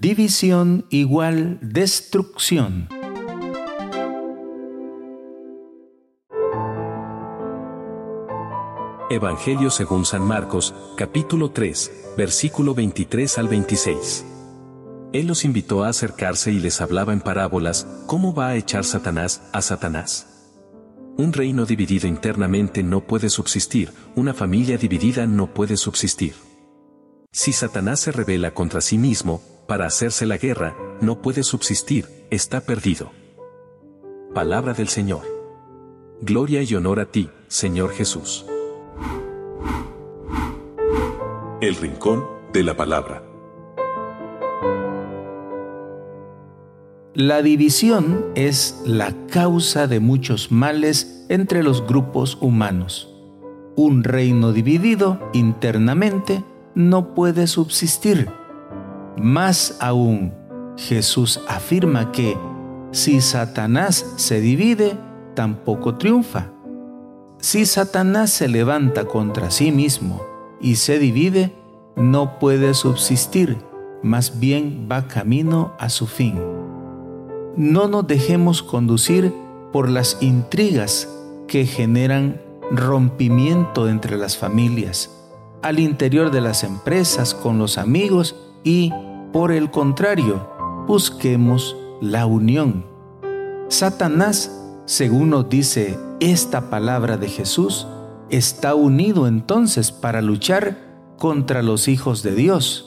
División igual destrucción. Evangelio según San Marcos, capítulo 3, versículo 23 al 26. Él los invitó a acercarse y les hablaba en parábolas, ¿cómo va a echar Satanás a Satanás? Un reino dividido internamente no puede subsistir, una familia dividida no puede subsistir. Si Satanás se revela contra sí mismo, para hacerse la guerra, no puede subsistir, está perdido. Palabra del Señor. Gloria y honor a ti, Señor Jesús. El Rincón de la Palabra. La división es la causa de muchos males entre los grupos humanos. Un reino dividido internamente no puede subsistir. Más aún, Jesús afirma que si Satanás se divide, tampoco triunfa. Si Satanás se levanta contra sí mismo y se divide, no puede subsistir, más bien va camino a su fin. No nos dejemos conducir por las intrigas que generan rompimiento entre las familias, al interior de las empresas, con los amigos y, por el contrario, busquemos la unión. Satanás, según nos dice esta palabra de Jesús, está unido entonces para luchar contra los hijos de Dios.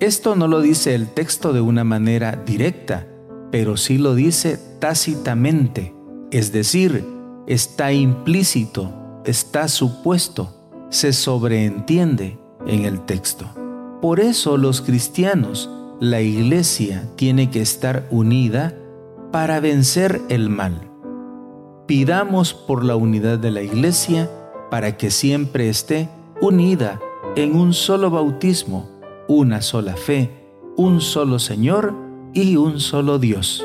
Esto no lo dice el texto de una manera directa, pero sí lo dice tácitamente, es decir, está implícito, está supuesto, se sobreentiende en el texto. Por eso los cristianos, la iglesia tiene que estar unida para vencer el mal. Pidamos por la unidad de la iglesia para que siempre esté unida en un solo bautismo, una sola fe, un solo Señor y un solo Dios.